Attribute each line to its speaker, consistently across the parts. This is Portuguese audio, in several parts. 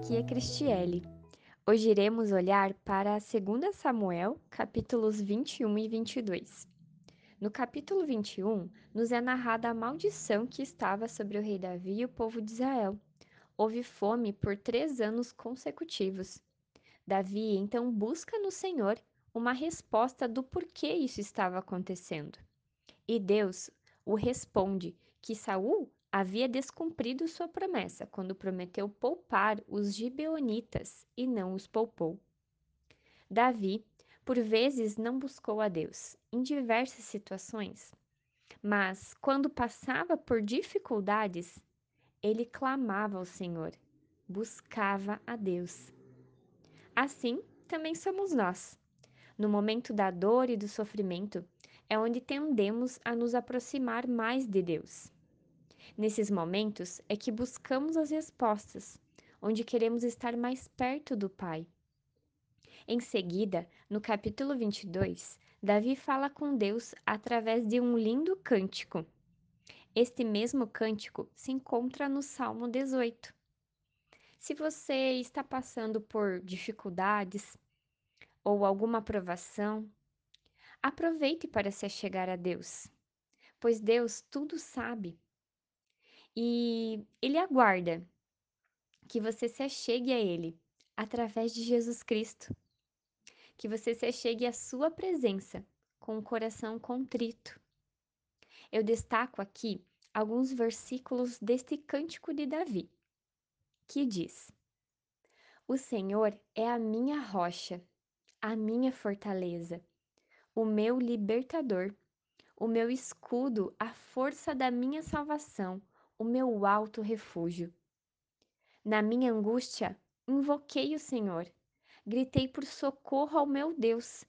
Speaker 1: aqui é Cristiele. Hoje iremos olhar para 2 Samuel, capítulos 21 e 22. No capítulo 21, nos é narrada a maldição que estava sobre o rei Davi e o povo de Israel. Houve fome por três anos consecutivos. Davi então busca no Senhor uma resposta do porquê isso estava acontecendo. E Deus o responde que Saul havia descumprido sua promessa quando prometeu poupar os gibeonitas e não os poupou. Davi, por vezes, não buscou a Deus em diversas situações, mas quando passava por dificuldades, ele clamava ao Senhor, buscava a Deus. Assim também somos nós. No momento da dor e do sofrimento, é onde tendemos a nos aproximar mais de Deus. Nesses momentos é que buscamos as respostas, onde queremos estar mais perto do Pai. Em seguida, no capítulo 22, Davi fala com Deus através de um lindo cântico. Este mesmo cântico se encontra no Salmo 18. Se você está passando por dificuldades ou alguma provação, aproveite para se achegar a Deus, pois Deus tudo sabe e ele aguarda que você se achegue a ele através de Jesus Cristo. Que você se achegue à sua presença com o coração contrito. Eu destaco aqui alguns versículos deste cântico de Davi, que diz: O Senhor é a minha rocha, a minha fortaleza, o meu libertador, o meu escudo, a força da minha salvação o meu alto refúgio. Na minha angústia, invoquei o Senhor, gritei por socorro ao meu Deus.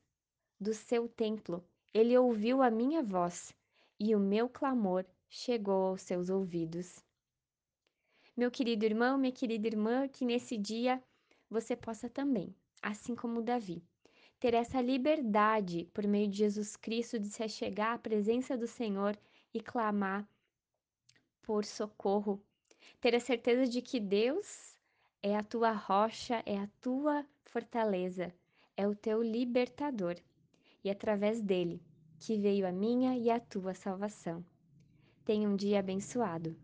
Speaker 1: Do seu templo, ele ouviu a minha voz e o meu clamor chegou aos seus ouvidos. Meu querido irmão, minha querida irmã, que nesse dia você possa também, assim como Davi, ter essa liberdade por meio de Jesus Cristo de se achegar à presença do Senhor e clamar por socorro, ter a certeza de que Deus é a tua rocha, é a tua fortaleza, é o teu libertador, e é através dele que veio a minha e a tua salvação. Tenha um dia abençoado.